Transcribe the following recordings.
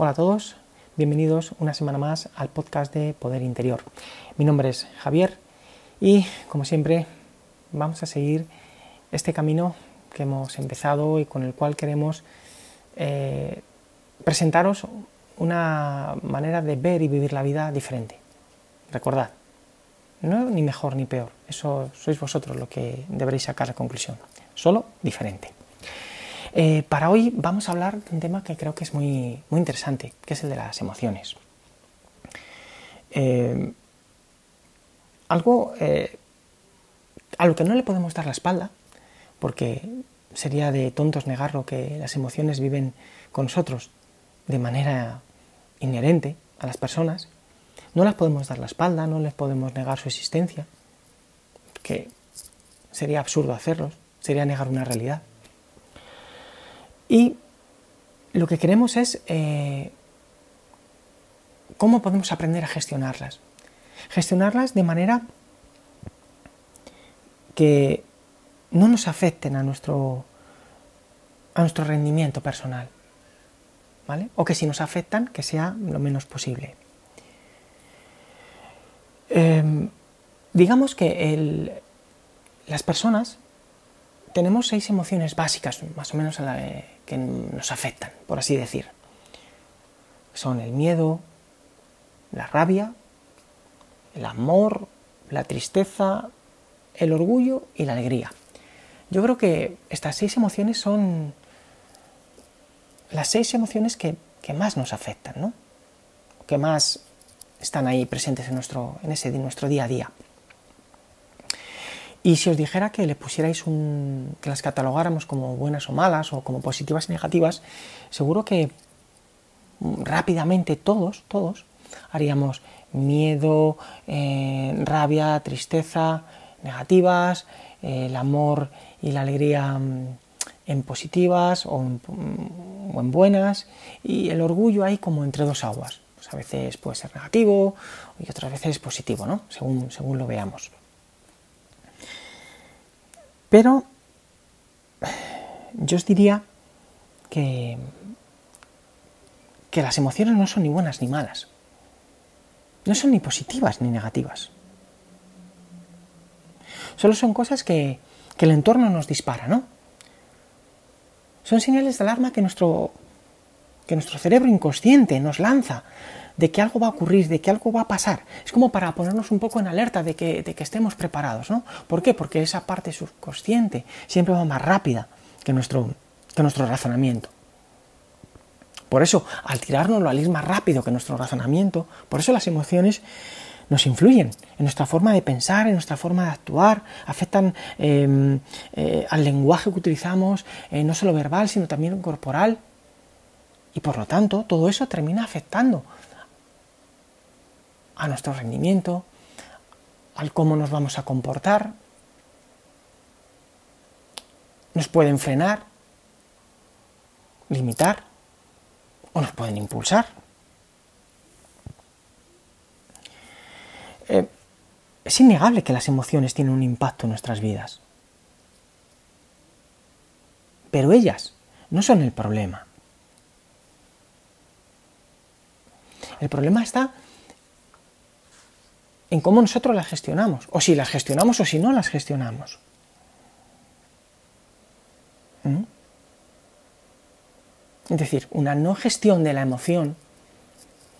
Hola a todos, bienvenidos una semana más al podcast de Poder Interior. Mi nombre es Javier y como siempre vamos a seguir este camino que hemos empezado y con el cual queremos eh, presentaros una manera de ver y vivir la vida diferente. Recordad, no ni mejor ni peor, eso sois vosotros lo que deberéis sacar la conclusión, solo diferente. Eh, para hoy vamos a hablar de un tema que creo que es muy, muy interesante, que es el de las emociones. Eh, algo eh, a lo que no le podemos dar la espalda, porque sería de tontos negarlo que las emociones viven con nosotros de manera inherente a las personas, no las podemos dar la espalda, no les podemos negar su existencia, que sería absurdo hacerlo, sería negar una realidad. Y lo que queremos es eh, cómo podemos aprender a gestionarlas. Gestionarlas de manera que no nos afecten a nuestro, a nuestro rendimiento personal. ¿vale? O que si nos afectan, que sea lo menos posible. Em, digamos que las personas tenemos seis emociones básicas, más o menos, que nos afectan, por así decir. Son el miedo, la rabia, el amor, la tristeza, el orgullo y la alegría. Yo creo que estas seis emociones son las seis emociones que, más nos afectan, ¿no? que más están ahí presentes en, nuestro, en ese, nuestro día a día. Y si os dijera que le pusierais un. que las catalogáramos como buenas o malas, o como positivas y negativas, seguro que rápidamente todos, todos, haríamos miedo, eh, rabia, tristeza, negativas, el amor y la alegría mm, en positivas o en, mm, o en, buenas, y el orgullo ahí como entre dos aguas. Pues a veces puede ser negativo y otras veces positivo, ¿no? Según, según lo veamos. Pero yo os diría que, que las emociones no son ni buenas ni malas. No son ni positivas ni negativas. Solo son cosas que, que el entorno nos dispara, ¿no? Son señales de alarma que nuestro, que nuestro cerebro inconsciente nos lanza de que algo va a ocurrir, de que algo va a pasar. Es como para ponernos un poco en alerta de que, estemos preparados, ¿no? ¿Por qué? Porque esa parte subconsciente siempre va más rápida que nuestro, que nuestro razonamiento. Por eso, al tirárnoslo, al ir más rápido que nuestro razonamiento, por eso las emociones nos influyen en nuestra forma de pensar, en nuestra forma de actuar, afectan em, eh, al lenguaje que utilizamos, eh, no solo verbal, sino también corporal. Y por lo tanto, todo eso termina afectando a nuestro rendimiento, al cómo nos vamos a comportar. Nos pueden frenar, limitar o nos pueden impulsar. Eh, es innegable que las emociones tienen un impacto en nuestras vidas. Pero ellas no son el problema. El problema está en cómo nosotros las gestionamos, o si las gestionamos o si no las gestionamos. ¿Mm? Es decir, una no gestión de la emoción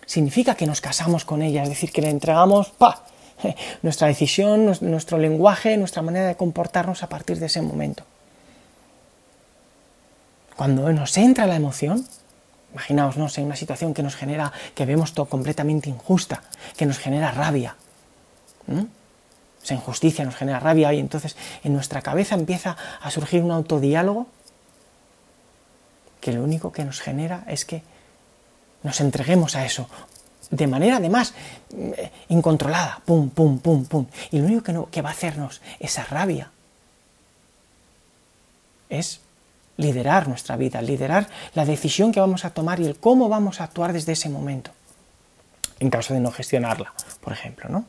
significa que nos casamos con ella, es decir, que le entregamos pa, nuestra decisión, nuestro lenguaje, nuestra manera de comportarnos a partir de ese momento. Cuando nos entra la emoción, imaginaos, sé, una situación que nos genera, que vemos todo completamente injusta, que nos genera rabia, esa injusticia nos genera rabia y entonces en nuestra cabeza empieza a surgir un autodiálogo que lo único que nos genera es que nos entreguemos a eso de manera además eh, incontrolada, pum, pum, pum, pum. Y lo único que, que va a hacernos esa rabia es liderar nuestra vida, liderar la decisión que vamos a tomar y el cómo vamos a actuar desde ese momento, en caso de no gestionarla, por ejemplo, ¿no?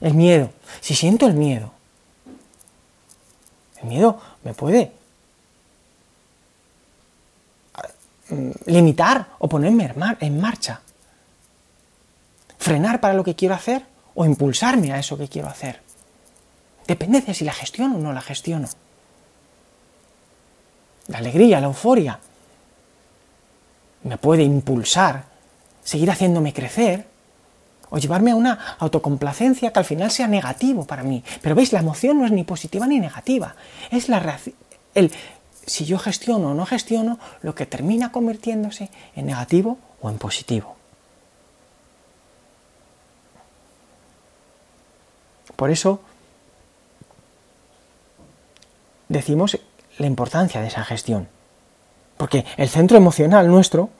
El miedo. Si siento el miedo, el miedo me puede mm, limitar o ponerme en marcha. Frenar para lo que quiero hacer o impulsarme a eso que quiero hacer. Depende de si la gestiono o no la gestiono. La alegría, la euforia me puede impulsar, seguir haciéndome crecer o llevarme a una autocomplacencia que al final sea negativo para mí. Pero veis, la emoción no es ni positiva ni negativa. Es la el si yo gestiono o no gestiono lo que termina convirtiéndose en negativo o en positivo. Por eso decimos la importancia de esa gestión. Porque el centro emocional nuestro,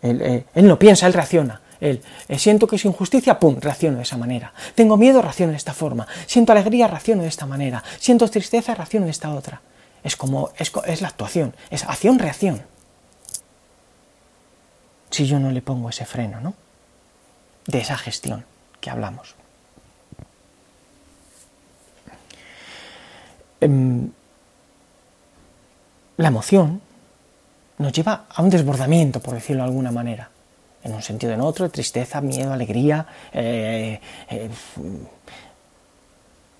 él, eh, no piensa, él reacciona. Él, eh, siento que es injusticia, pum, reacciono de esa manera. Tengo miedo, reacciono de esta forma. Siento alegría, reacciono de esta manera. Siento tristeza, reacciono de esta otra. Es como, es, es la actuación, es acción-reacción. Si yo no le pongo ese freno, ¿no? De esa gestión que hablamos. Em, la emoción nos lleva a un desbordamiento, por decirlo de alguna manera, en un sentido o en otro, tristeza, miedo, alegría, eh, eh,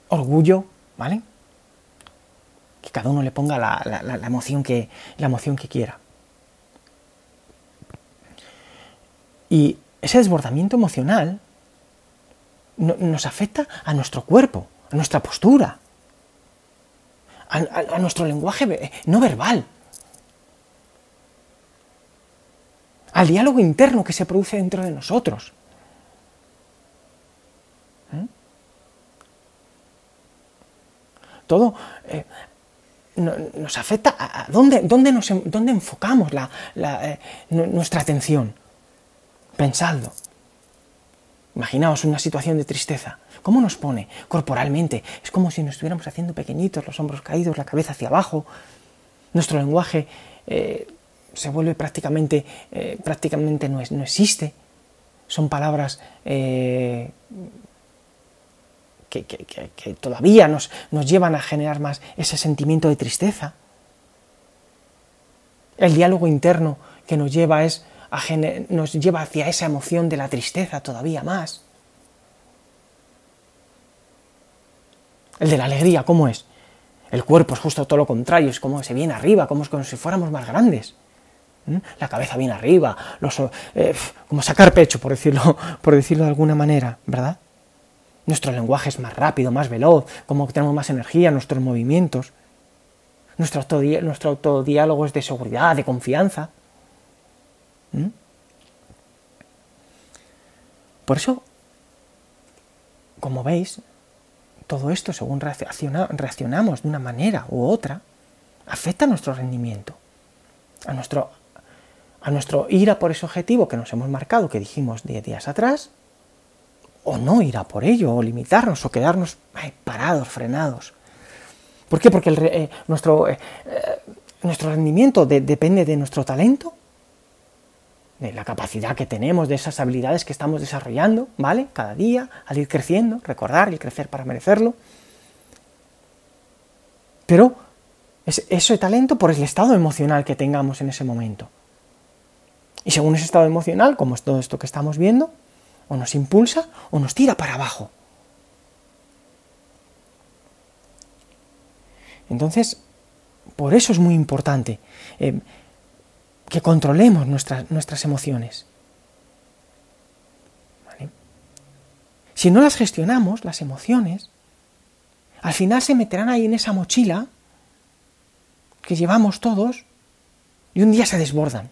orgullo, ¿vale? Que cada uno le ponga la, emoción, que, la emoción que quiera. Y ese desbordamiento emocional nos afecta a nuestro cuerpo, a nuestra postura, a, nuestro lenguaje no verbal, al diálogo interno que se produce dentro de nosotros. ¿Eh? Todo eh, nos afecta a, dónde, dónde, nos, dónde enfocamos la, eh, nuestra atención. Pensadlo. Imaginaos una situación de tristeza. ¿Cómo nos pone corporalmente? Es como si nos estuviéramos haciendo pequeñitos, los hombros caídos, la cabeza hacia abajo. Nuestro lenguaje se vuelve prácticamente, eh, prácticamente no, no, existe. Son palabras eh, que, todavía nos, nos llevan a generar más ese sentimiento de tristeza. El diálogo interno que nos lleva es nos lleva hacia esa emoción de la tristeza todavía más. El de la alegría, ¿cómo es? El cuerpo es justo todo lo contrario, es como se viene arriba, como si fuéramos más grandes. La cabeza viene arriba, eh, como sacar pecho, por decirlo, por decirlo de alguna manera, ¿verdad? Nuestro lenguaje es más rápido, más veloz, como tenemos más energía, nuestros movimientos. Nuestro, nuestro autodiálogo es de seguridad, de confianza. ¿Mm? Por eso, como veis, todo esto, según reaccionamos de una manera u otra, afecta a nuestro rendimiento, a nuestro, a nuestro ir a por ese objetivo que nos hemos marcado, que dijimos 10 días atrás, o no ir a por ello, o limitarnos, o quedarnos parados, frenados. ¿Por qué? Porque eh, nuestro, eh, eh, nuestro rendimiento depende de nuestro talento, de la capacidad que tenemos, de esas habilidades que estamos desarrollando, ¿vale? Cada día, al ir creciendo, recordar el crecer para merecerlo. Pero es ese talento por el estado emocional que tengamos en ese momento. Y según ese estado emocional, como es todo esto que estamos viendo, o nos impulsa o nos tira para abajo. Entonces, por eso es muy importante. Eh, que controlemos nuestras, nuestras emociones. Si no las gestionamos, las emociones, al final se meterán ahí en esa mochila que llevamos todos y un día se desbordan.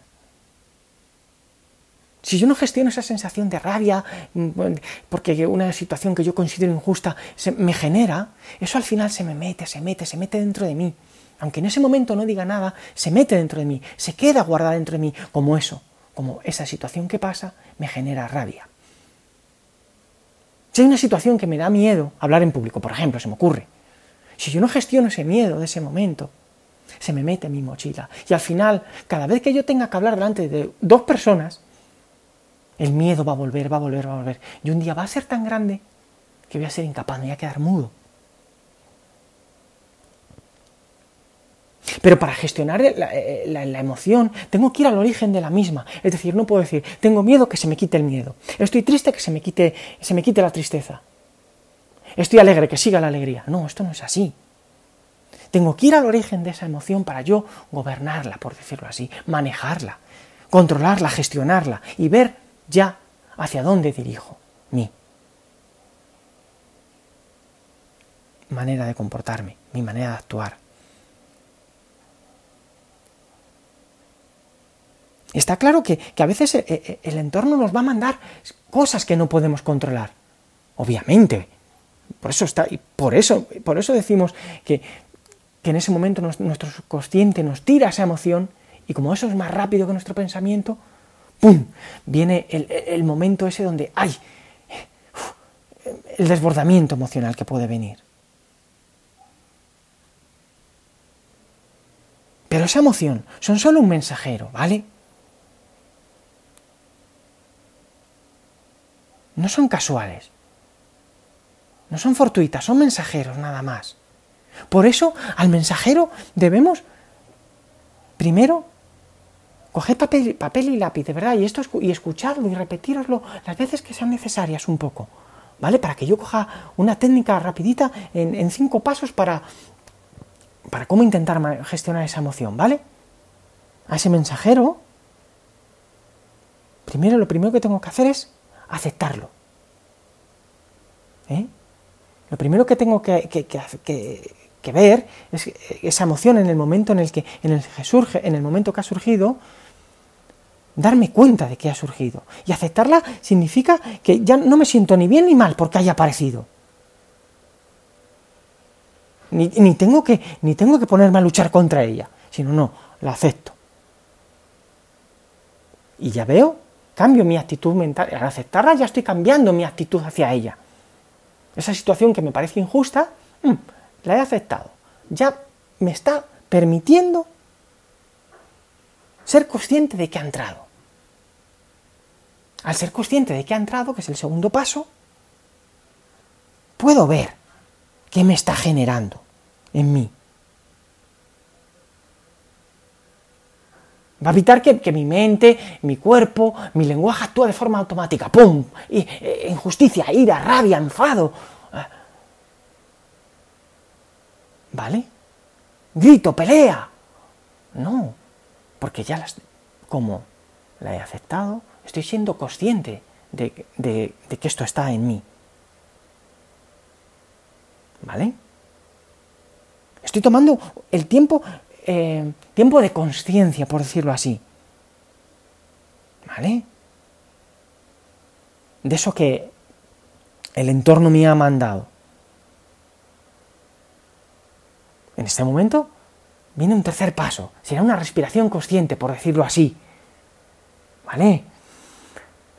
Si yo no gestiono esa sensación de rabia, mm, porque una situación que yo considero injusta se me genera, eso al final se me mete, se mete, se mete dentro de mí aunque en ese momento no diga nada, se mete dentro de mí, se queda guardada dentro de mí, como eso, como esa situación que pasa me genera rabia. Si hay una situación que me da miedo hablar en público, por ejemplo, se me ocurre, si yo no gestiono ese miedo de ese momento, se me mete en mi mochila. Y al final, cada vez que yo tenga que hablar delante de dos personas, el miedo va a volver, va a volver, va a volver. Y un día va a ser tan grande que voy a ser incapaz, me voy a quedar mudo. Pero para gestionar la, emoción tengo que ir al origen de la misma. Es decir, no puedo decir, tengo miedo que se me quite el miedo. Estoy triste que se me quite, se me quite la tristeza. Estoy alegre que siga la alegría. No, esto no es así. Tengo que ir al origen de esa emoción para yo gobernarla, por decirlo así, manejarla, controlarla, gestionarla y ver ya hacia dónde dirijo mi manera de comportarme, mi manera de actuar. Está claro que, a veces eh, eh, el entorno nos va a mandar cosas que no podemos controlar. Obviamente. Por eso está, por eso, por eso decimos que, en ese momento nuestro subconsciente nos tira esa emoción y como eso es más rápido que nuestro pensamiento, ¡pum! viene el, momento ese donde hay el desbordamiento emocional que puede venir. Pero esa emoción son solo un mensajero, ¿vale? no son casuales, no son fortuitas, son mensajeros nada más. Por eso al mensajero debemos primero coger papel, papel y lápiz, de verdad, y, esto, y escucharlo y repetiroslo las veces que sean necesarias un poco, ¿vale? Para que yo coja una técnica rapidita en, cinco pasos para, para cómo intentar gestionar esa emoción, ¿vale? A ese mensajero, primero lo primero que tengo que hacer es aceptarlo. ¿Eh? Lo primero que tengo que, ver es esa emoción en el momento en el que, en el que surge, en el momento que ha surgido, darme cuenta de que ha surgido. Y aceptarla significa que ya no me siento ni bien ni mal porque haya aparecido. Ni, tengo que, ni tengo que ponerme a luchar contra ella, sino no, la acepto. Y ya veo cambio mi actitud mental. Al aceptarla ya estoy cambiando mi actitud hacia ella. Esa situación que me parece injusta, mm, la he aceptado. Ya me está permitiendo ser consciente de que ha entrado. Al ser consciente de que ha entrado, que es el segundo paso, puedo ver qué me está generando en mí. Va a evitar que, mi mente, mi cuerpo, mi lenguaje actúe de forma automática. ¡Pum! Eh, injusticia, ira, rabia, enfado. ¿Vale? Grito, pelea. No, porque ya las... Como la he aceptado, estoy siendo consciente de que esto está en mí. ¿Vale? Estoy tomando el tiempo eh, tiempo de conciencia, por decirlo así. ¿Vale? De eso que el entorno me ha mandado. En este momento viene un tercer paso. Será una respiración consciente, por decirlo así. ¿Vale?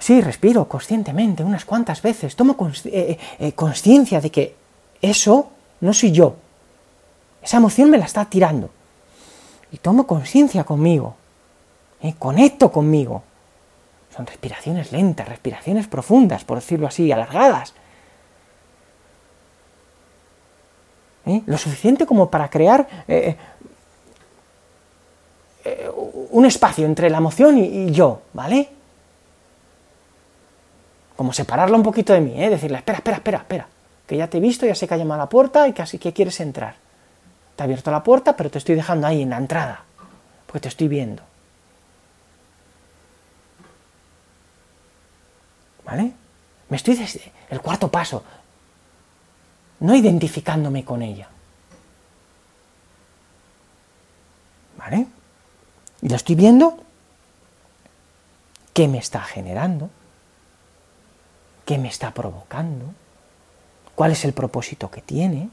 Sí, respiro conscientemente unas cuantas veces. Tomo eh, eh, conciencia de que eso no soy yo. Esa emoción me la está tirando y tomo conciencia conmigo, ¿eh? conecto conmigo. Son respiraciones lentas, respiraciones profundas, por decirlo así, alargadas. ¿Eh? Lo suficiente como para crear eh, un espacio entre la emoción y, yo, ¿vale? Como separarla un poquito de mí, ¿eh? decirle, espera, espera, espera, espera, que ya te he visto, ya sé que ha llamado a la puerta y casi que quieres entrar. Te he abierto la puerta, pero te estoy dejando ahí en la entrada, porque te estoy viendo. ¿Vale? Me estoy desde el cuarto paso, no identificándome con ella. ¿Vale? Y lo estoy viendo. ¿Qué me está generando? ¿Qué me está provocando? ¿Cuál es el propósito que tiene?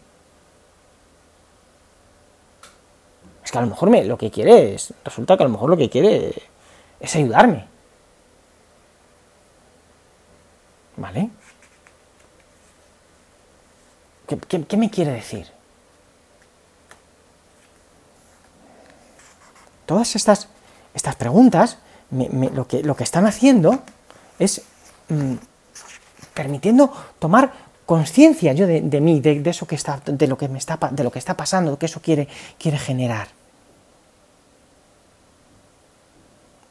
Es que a lo mejor me, lo que quiere es, resulta que a lo mejor lo que quiere es ayudarme. ¿Vale? ¿Qué, me quiere decir? Todas estas, estas preguntas lo, que, lo, que, están haciendo es mm, permitiendo tomar conciencia yo de, mí, de, eso que está, de lo que me está, de lo que está pasando, de que eso quiere, quiere generar.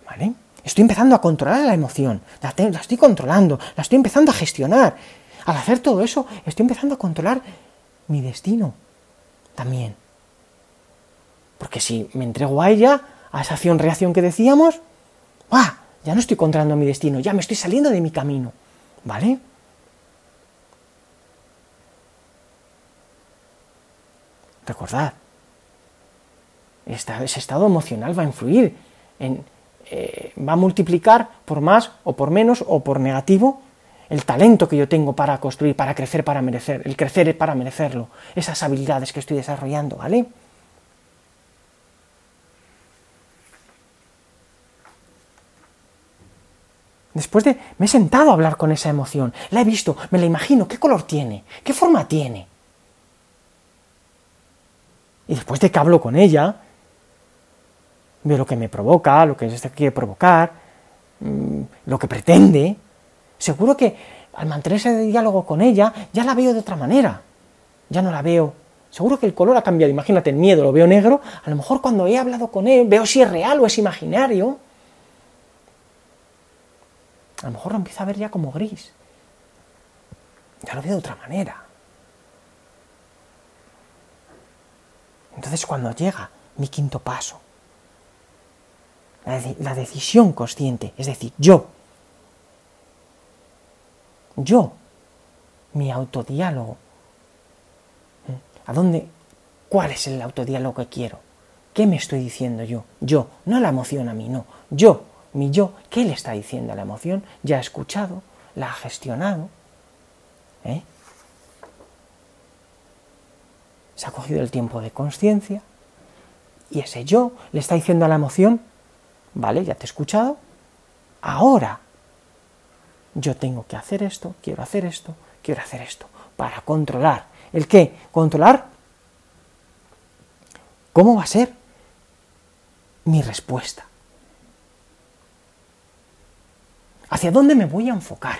¿Vale? Estoy empezando a controlar la emoción, la, estoy controlando, la estoy empezando a gestionar. Al hacer todo eso, estoy empezando a controlar mi destino también. Porque si me entrego a ella, a esa acción-reacción que decíamos, ¡buah! ya no estoy controlando mi destino, ya me estoy saliendo de mi camino. ¿Vale? Recordad, ese estado emocional va a influir, en, eh, va a multiplicar por más o por menos o por negativo el talento que yo tengo para construir, para crecer, para merecer, el crecer para merecerlo, esas habilidades que estoy desarrollando, ¿vale? Después de... me he sentado a hablar con esa emoción, la he visto, me la imagino, qué color tiene, qué forma tiene. Y después de que hablo con ella, veo lo que me provoca, lo que quiere provocar, mm, lo que pretende, seguro que al mantener ese diálogo con ella ya la veo de otra manera. Ya no la veo. Seguro que el color ha cambiado. Imagínate, el miedo lo veo negro. A lo mejor cuando he hablado con él veo si es real o es imaginario. A lo mejor lo empiezo a ver ya como gris. Ya lo veo de otra manera. Entonces cuando llega mi quinto paso, la, decisión consciente, es decir, yo, yo, mi autodiálogo, ¿eh? ¿a dónde? ¿Cuál es el autodiálogo que quiero? ¿Qué me estoy diciendo yo? Yo, no la emoción a mí, no, yo, mi yo, ¿qué le está diciendo a la emoción? Ya ha escuchado, la ha gestionado, ¿eh? Se ha cogido el tiempo de conciencia y ese yo le está diciendo a la emoción, vale, ya te he escuchado, ahora yo tengo que hacer esto, quiero hacer esto, quiero hacer esto, para controlar. ¿El qué? Controlar cómo va a ser mi respuesta. ¿Hacia dónde me voy a enfocar?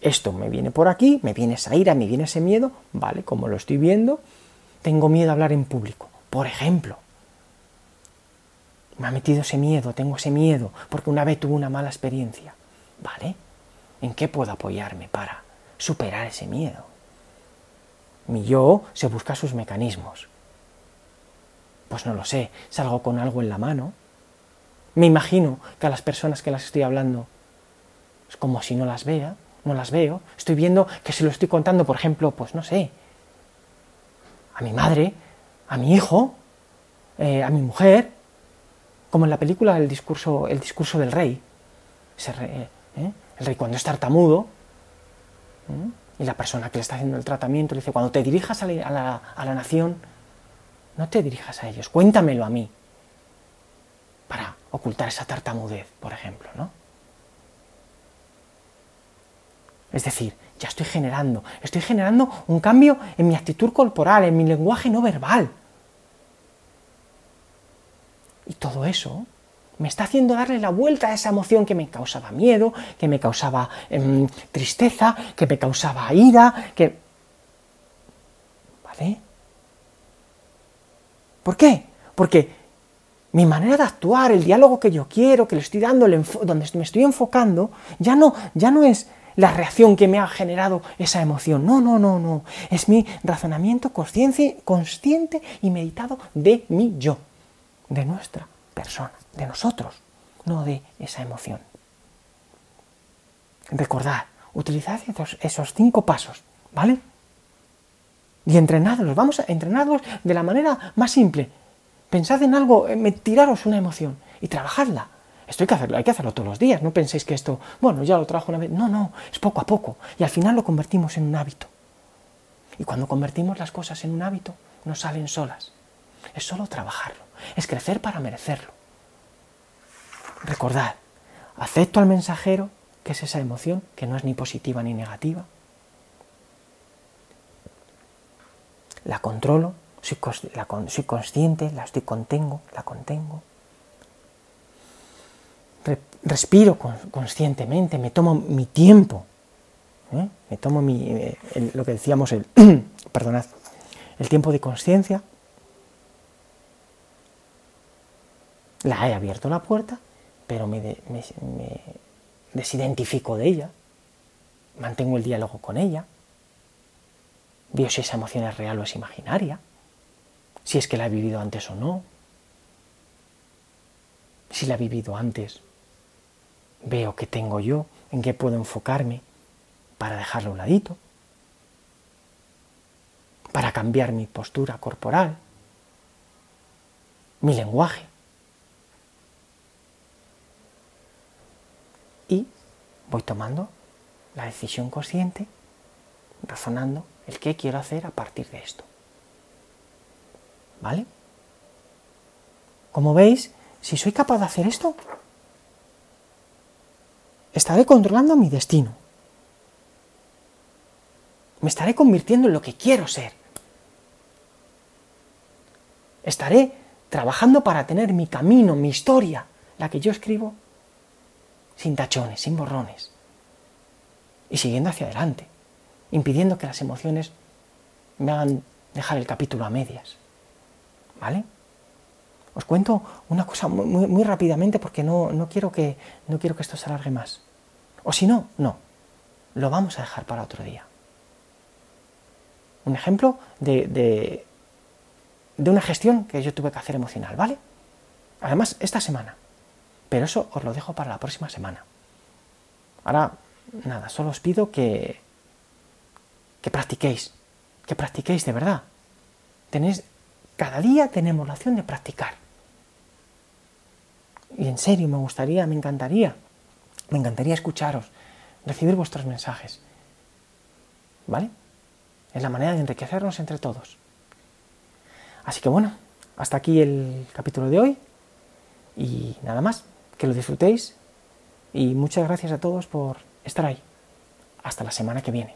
Esto me viene por aquí, me viene esa ira, me viene ese miedo, vale, como lo estoy viendo, tengo miedo a hablar en público, por ejemplo. Me ha metido ese miedo, tengo ese miedo, porque una vez tuve una mala experiencia, ¿vale? ¿En qué puedo apoyarme para superar ese miedo? Mi yo se busca sus mecanismos. Pues no lo sé, salgo con algo en la mano. Me imagino que a las personas que las estoy hablando es como si no las vea, no las veo, estoy viendo que se lo estoy contando, por ejemplo, pues no sé, a mi madre, a mi hijo, eh, a mi mujer, como en la película El discurso, el discurso del rey. Eh, el rey cuando es tartamudo, y la persona que le está haciendo el tratamiento le dice, cuando te dirijas a la, a la nación, no te dirijas a ellos, cuéntamelo a mí, para ocultar esa tartamudez, por ejemplo, ¿no? Es decir, ya estoy generando, estoy generando un cambio en mi actitud corporal, en mi lenguaje no verbal. Y todo eso me está haciendo darle la vuelta a esa emoción que me causaba miedo, que me causaba em, tristeza, que me causaba ira, que... ¿Vale? ¿Por qué? Porque mi manera de actuar, el diálogo que yo quiero, que le estoy dando, donde me estoy enfocando, ya no, ya no es la reacción que me ha generado esa emoción. No, no, no, no. Es mi razonamiento consciente, consciente y meditado de mi yo, de nuestra persona, de nosotros, no de esa emoción. Recordad, utilizad esos, cinco pasos, ¿vale? Y entrenadlos, vamos a entrenarlos de la manera más simple. Pensad en algo, tiraros una emoción y trabajadla esto hay que hacerlo, hay que hacerlo todos los días. No penséis que esto, bueno, ya lo trabajo una vez. No, no, es poco a poco. Y al final lo convertimos en un hábito. Y cuando convertimos las cosas en un hábito, no salen solas. Es solo trabajarlo. Es crecer para merecerlo. Recordad, acepto al mensajero, que es esa emoción, que no es ni positiva ni negativa. La controlo, soy, soy consciente, la estoy contengo, la contengo respiro conscientemente, me tomo mi tiempo, ¿eh? me tomo mi, eh, lo que decíamos, el, perdonad, el tiempo de conciencia, la he abierto la puerta pero me, me desidentifico de ella, mantengo el diálogo con ella, veo si esa emoción es real o es imaginaria, si es que la he vivido antes o no, si la he vivido antes, veo qué tengo yo, en qué puedo enfocarme para dejarlo a un ladito, para cambiar mi postura corporal, mi lenguaje. Y voy tomando la decisión consciente, razonando el qué quiero hacer a partir de esto. ¿Vale? Como veis, si soy capaz de hacer esto, estaré controlando mi destino. Me estaré convirtiendo en lo que quiero ser. Estaré trabajando para tener mi camino, mi historia, la que yo escribo, sin tachones, sin borrones, y siguiendo hacia adelante, impidiendo que las emociones me hagan dejar el capítulo a medias. ¿Vale? Os cuento una cosa muy, rápidamente porque no, quiero que, no quiero que esto se alargue más. O si no, no. Lo vamos a dejar para otro día. Un ejemplo de, de, de una gestión que yo tuve que hacer emocional, ¿vale? Además, esta semana. Pero eso os lo dejo para la próxima semana. Ahora, nada, solo os pido que, que practiquéis, que practiquéis de verdad. Tenéis, cada día tenemos la opción de practicar. Y en serio, me gustaría, me encantaría, me encantaría escucharos, recibir vuestros mensajes. ¿Vale? Es la manera de enriquecernos entre todos. Así que bueno, hasta aquí el capítulo de hoy. Y nada más, que lo disfrutéis. Y muchas gracias a todos por estar ahí. Hasta la semana que viene.